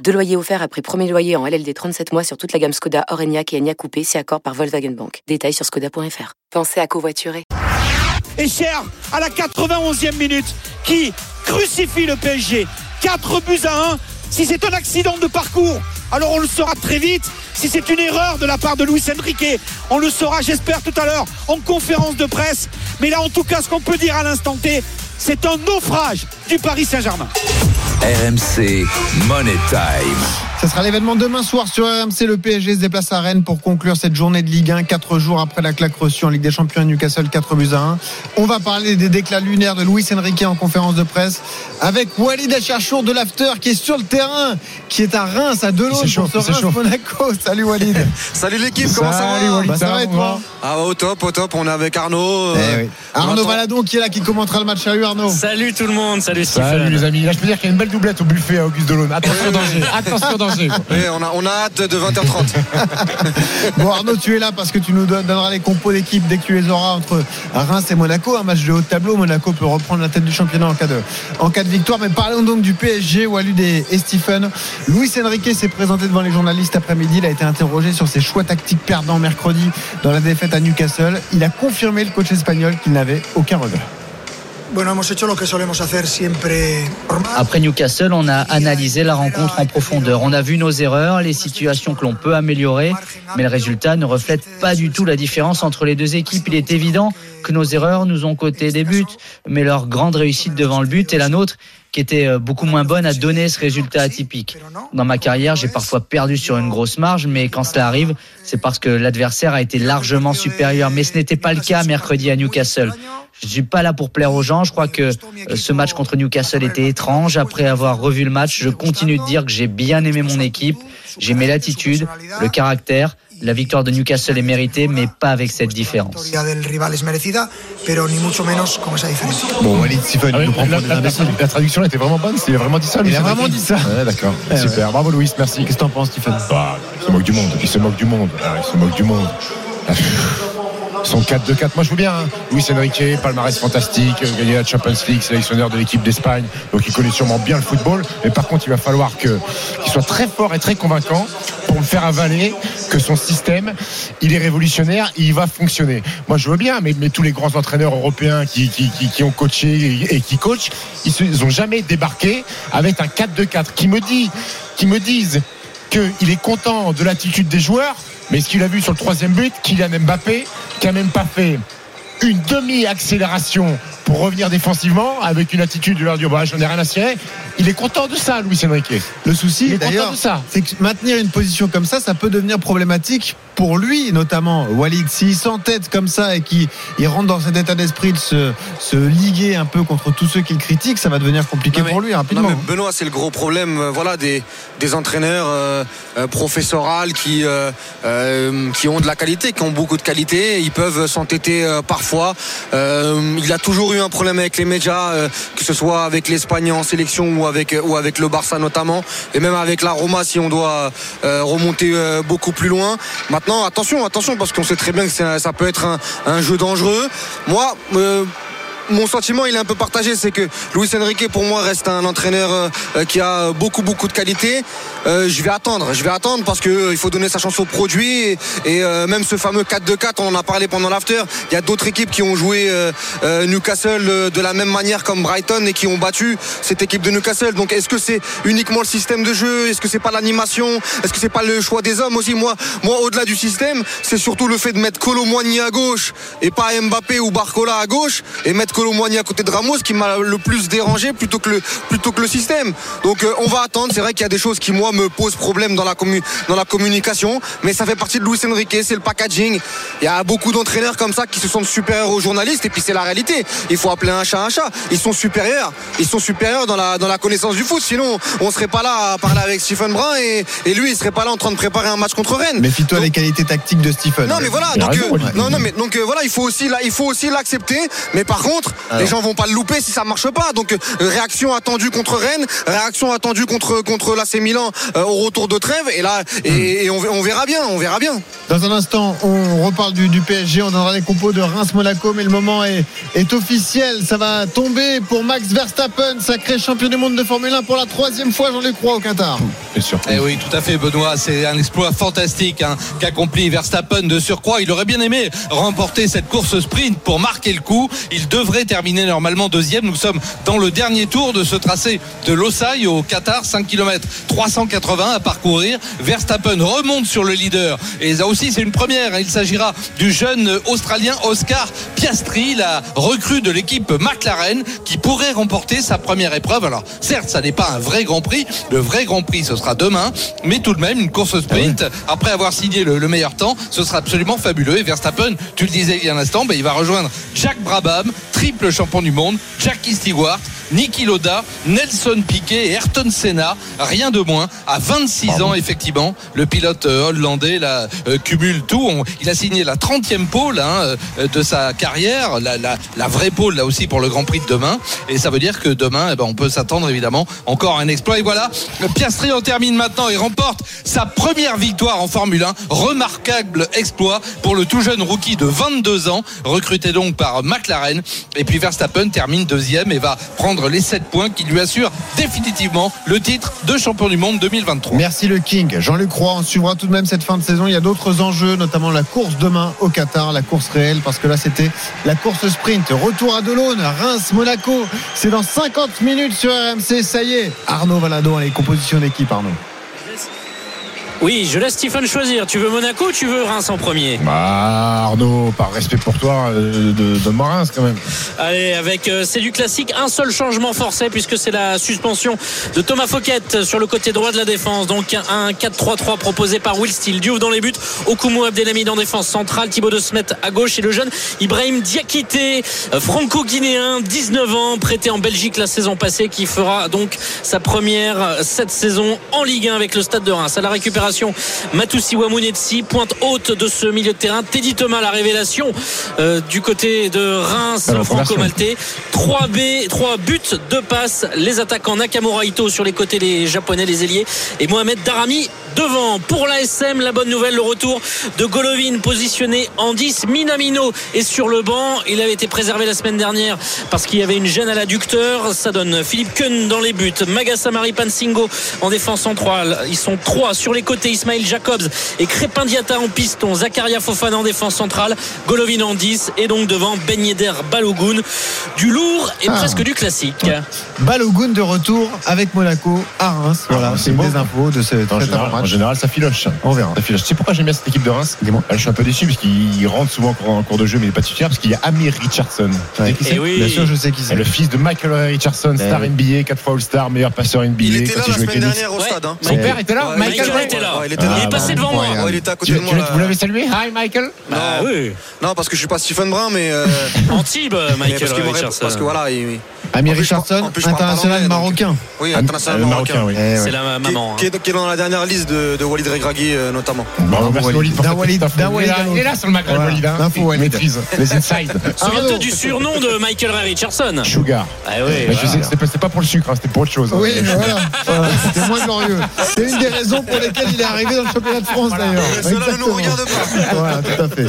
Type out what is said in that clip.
Deux loyers offerts après premier loyer en LLD 37 mois sur toute la gamme Skoda, Orenia et Enya Coupé, si accord par Volkswagen Bank. Détails sur skoda.fr. Pensez à covoiturer. Et cher à la 91e minute qui crucifie le PSG. 4 buts à 1. Si c'est un accident de parcours, alors on le saura très vite. Si c'est une erreur de la part de Luis Enrique, on le saura, j'espère, tout à l'heure en conférence de presse. Mais là, en tout cas, ce qu'on peut dire à l'instant T, c'est un naufrage du Paris Saint-Germain. RMC Money Time. Ce sera l'événement demain soir sur RMC. Le PSG se déplace à Rennes pour conclure cette journée de Ligue 1, 4 jours après la claque reçue en Ligue des Champions à Newcastle, 4 buts à 1. On va parler des déclats lunaires de Luis Enrique en conférence de presse avec Walid Acharchour de l'After qui est sur le terrain, qui est à Reims, à Delon pour ce Reims Monaco. Salut Walid. Salut l'équipe, comment ça va bah, ça, va et toi Ah au top, au top, on est avec Arnaud. Eh oui. Arnaud Valadon qui est là, qui commentera le match. Salut Arnaud. Salut tout le monde, salut Salut les amis. Là je peux dire qu'il y a une belle doublette au buffet à Auguste Delon. Attention danger, attention danger. On, a, on a hâte de 20h30. Bon Arnaud, tu es là parce que tu nous donneras les compos d'équipe dès que tu les auras entre Reims et Monaco. Un match de haut de tableau. Monaco peut reprendre la tête du championnat en cas de, en cas de victoire. Mais parlons donc du PSG, Walid et, et Stephen. Luis Enrique s'est présenté devant les journalistes après-midi. Il a été interrogé sur ses choix tactiques perdants mercredi dans la défaite à Newcastle. Il a confirmé le coach espagnol qu'il n'avait aucun regret. Après Newcastle, on a analysé la rencontre en profondeur. On a vu nos erreurs, les situations que l'on peut améliorer, mais le résultat ne reflète pas du tout la différence entre les deux équipes. Il est évident que nos erreurs nous ont coté des buts, mais leur grande réussite devant le but est la nôtre qui était euh, beaucoup moins bonne à donner ce résultat atypique. Dans ma carrière, j'ai parfois perdu sur une grosse marge, mais quand cela arrive, c'est parce que l'adversaire a été largement supérieur. Mais ce n'était pas le cas mercredi à Newcastle. Je suis pas là pour plaire aux gens. Je crois que euh, ce match contre Newcastle était étrange. Après avoir revu le match, je continue de dire que j'ai bien aimé mon équipe. J'ai aimé l'attitude, le caractère. La victoire de Newcastle est méritée, mais pas avec cette différence. Bon, Walid Stephen, Ah il nous prend la, des imbéciles. La traduction était vraiment bonne. Il a vraiment dit ça. Il a vraiment dit ça. Ouais, D'accord. Ouais, Super. Bravo Louis, merci. Qu'est-ce que t'en penses, Stephen Bah, il se moque du monde. Il se moque du monde. Ah, il se moque du monde. Son 4-2-4, moi je veux bien. Hein. Luis palmarès fantastique, euh, gagné la Champions League, sélectionneur de l'équipe d'Espagne, donc il connaît sûrement bien le football. Mais par contre, il va falloir que- qu'il soit très fort et très convaincant pour me faire avaler que son système, il est révolutionnaire, et il va fonctionner. Moi je veux bien, mais, tous les grands entraîneurs européens qui, qui, ont coaché et, et qui coachent, ils n'ont jamais débarqué avec un 4-2-4 qui me dit, qui me disent qu'il est content de l'attitude des joueurs, mais ce qu'il a vu sur le troisième but, Kylian Mbappé, qui a même pas fait une demi-accélération pour revenir défensivement avec une attitude de leur dire bah, j'en ai rien à cirer. Il est content de ça, Luis Enrique. Le Il souci, est content d'ailleurs, de ça. c'est que maintenir une position comme ça, ça peut devenir problématique pour lui, notamment Walid. S'il s'entête comme ça et qu'il il rentre dans cet état d'esprit de se, se liguer un peu contre tous ceux qui le critiquent, ça va devenir compliqué Non, mais- pour lui non, rapidement. mais Benoît, c'est le gros problème euh, voilà, des, des entraîneurs euh, euh, professorales qui, euh, euh, qui ont de la qualité, qui ont beaucoup de qualité. Ils peuvent s'entêter euh, parfois. Euh, il a toujours eu un problème avec les médias, euh, que ce soit avec l'Espagne en sélection ou avec, ou avec le Barça notamment, et même avec la Roma si on doit euh, remonter euh, beaucoup plus loin. Maintenant, attention, attention, parce qu'on sait très bien que ça peut être un, un jeu dangereux. Moi, euh, mon sentiment il est un peu partagé c'est que Luis Enrique pour moi reste un entraîneur euh, qui a beaucoup beaucoup de qualité Euh, je vais attendre je vais attendre parce que euh, faut donner sa chance au produit et, même ce fameux 4-2-4 on en a parlé pendant l'after. Il y a d'autres équipes qui ont joué Newcastle de la même manière comme Brighton et qui ont battu cette équipe de Newcastle. Donc est-ce que c'est uniquement le système de jeu? Est-ce que c'est pas l'animation? Est-ce que c'est pas le choix des hommes aussi? Moi au-delà du système c'est surtout le fait de mettre Colomboigny à gauche et pas Mbappé ou Barcola à gauche et mettre mettre Colomboigny à côté de Ramos qui m'a le plus dérangé plutôt que le, plutôt que le système. Donc euh, on va attendre. C'est vrai qu'il y a des choses qui moi me posent problème dans la, commu- dans la communication, mais ça fait partie de Luis Enrique, c'est le packaging. Il y a beaucoup d'entraîneurs comme ça qui se sentent supérieurs aux journalistes et puis c'est la réalité. Il faut appeler un chat un chat. Ils sont supérieurs. Ils sont supérieurs dans la, dans la connaissance du foot. Sinon on serait pas là à parler avec Stephen Brun et, et lui il serait pas là en train de préparer un match contre Rennes. Méfie-toi des qualités tactiques de Stephen. Non mais voilà, donc, raison, euh, non, non, mais donc euh, voilà, il faut aussi là, il faut aussi l'accepter. Mais par contre, les gens vont pas le louper si ça marche pas. Donc euh, réaction attendue contre Rennes, réaction attendue contre contre l'AC Milan euh, au retour de trêve. Et là, et, et on, on verra bien, on verra bien. Dans un instant, on reparle du, du PSG, on donnera les compos de Reims-Monaco, mais le moment est, est officiel. Ça va tomber pour Max Verstappen, sacré champion du monde de Formule 1 pour la troisième fois, Jean-Luc Roy au Qatar. Bien sûr. Eh oui, tout à fait, Benoît. C'est un exploit fantastique hein, qu'accomplit Verstappen de surcroît. Il aurait bien aimé remporter cette course sprint pour marquer le coup. Il devrait terminer normalement deuxième. Nous sommes dans le dernier tour de ce tracé de Losail au Qatar, 5 km 380 à parcourir. Verstappen remonte sur le leader. Et ça aussi, c'est une première. Il s'agira du jeune Australien Oscar Piastri, la recrue de l'équipe McLaren, qui pourrait remporter sa première épreuve. Alors, certes, ça n'est pas un vrai Grand Prix. Le vrai Grand Prix, ce sera demain. Mais tout de même, une course sprint, après avoir signé le, le meilleur temps, ce sera absolument fabuleux. Et Verstappen, tu le disais il y a un instant, ben, il va rejoindre Jacques Brabham, triple champion du monde, Jackie Stewart, Niki Loda, Nelson Piquet et Ayrton Senna. Rien de moins. À 26 ans, effectivement, le pilote euh, hollandais là, euh, cumule tout. On- il a signé la 30e pole hein, euh, de sa carrière, la, la- la vraie pole là aussi pour le Grand Prix de demain. Et ça veut dire que demain, eh ben, on peut s'attendre évidemment encore à un exploit. Et voilà, Piastri en termine maintenant et remporte sa première victoire en Formule 1. Remarquable exploit pour le tout jeune rookie de 22 ans, recruté donc par McLaren. Et puis Verstappen termine deuxième et va prendre les 7 points qui lui assurent définitivement le titre de champion du monde 2023. Merci le King. Jean-Luc Roy, on suivra tout de même cette fin de saison. Il y a d'autres enjeux, notamment la course demain au Qatar, la course réelle, parce que là c'était la course sprint. Retour à Delaune, Reims, Monaco. C'est dans 50 minutes sur RMC. Ça y est, Arnaud Valadon, les compositions d'équipe, Arnaud. Oui, je laisse Stephen choisir. Tu veux Monaco ou tu veux Reims en premier? Bah, Arnaud, par respect pour toi, euh, de, de Morins quand même. Allez, avec euh, c'est du classique, un seul changement forcé puisque c'est la suspension de Thomas Fouquet sur le côté droit de la défense. Donc un 4-3-3 proposé par Will Steele. Diouf dans les buts, Okumu Abdelhamid en défense centrale, Thibaut de Smet à gauche et le jeune Ibrahim Diakité, euh, franco-guinéen, 19 ans, prêté en Belgique la saison passée, qui fera donc sa première cette saison en Ligue 1 avec le Stade de Reims. À la récupération, Matoussi Wamunetsi, pointe haute de ce milieu de terrain. Teddy Thomas, la révélation euh, du côté de Reims, Alors, franco-maltais. 3 B, 3 buts, 2 passes. Les attaquants Nakamura Ito sur les côtés les japonais, les ailiers. Et Mohamed Darami devant. Pour l'ASM, la bonne nouvelle, le retour de Golovin positionné en 10. Minamino est sur le banc. Il avait été préservé la semaine dernière parce qu'il y avait une gêne à l'adducteur. Ça donne Philippe Kuhn dans les buts. Magasamari Pansingo en défense centrale. Ils sont trois sur les côtés. Ismail Jacobs et Crépin Diata en piston. Zakaria Fofana en défense centrale. Golovin en 10. Et donc devant Ben Yedder Balogun. Du lourd et Ah. presque du classique. Balogun de retour avec Monaco à Reims. Voilà, Ah, c'est c'est des infos de ce En cet général, en général, ça filoche. On verra. Ça filoche. Tu sais pourquoi j'aime bien cette équipe de Reims? Dis-moi. Je suis un peu déçu parce qu'il rentre souvent en cours de jeu, mais il n'est pas titulaire parce qu'il y a Amir Richardson. Tu sais Ouais. qui c'est? Et oui. Bien sûr, je sais qui C'est c'est. le fils de Michael Richardson, star oui. NBA, 4 fois All-Star, meilleur passeur NBA. Il était là la semaine dernière au Ouais. stade. hein. Son père était là Ouais, Michael Michael était là. Il était là. Il est passé devant moi. Ouais, il était à côté Tu, de tu- moi. vous l'avez salué? Hi Michael? Ah oui. Non, parce que je suis pas Stephen Brun, mais. euh, Antibes, Michael Richardson. parce que voilà, il- Amir Richardson, international marocain. Oui, Ah, international euh, marocain. oui. Eh. C'est la maman. qui hein. est, qui est dans la dernière liste de, de Walid Regragui euh, notamment. Bravo, merci Walid. D'un Walid, Il est là- sur le Maghreb, Voilà. Walid. hein. L'info, Walid. maîtrise les insides. Souviens-toi du surnom de Michael Ray Richardson. Sugar. Ah oui, voilà. c'était pas- pour le sucre, hein, c'était pour autre chose. hein. Oui, mais voilà. Voilà, C'était moins glorieux. C'est une des raisons pour lesquelles il est arrivé dans le championnat de France d'ailleurs. Cela ne nous regarde pas. Voilà, tout à fait.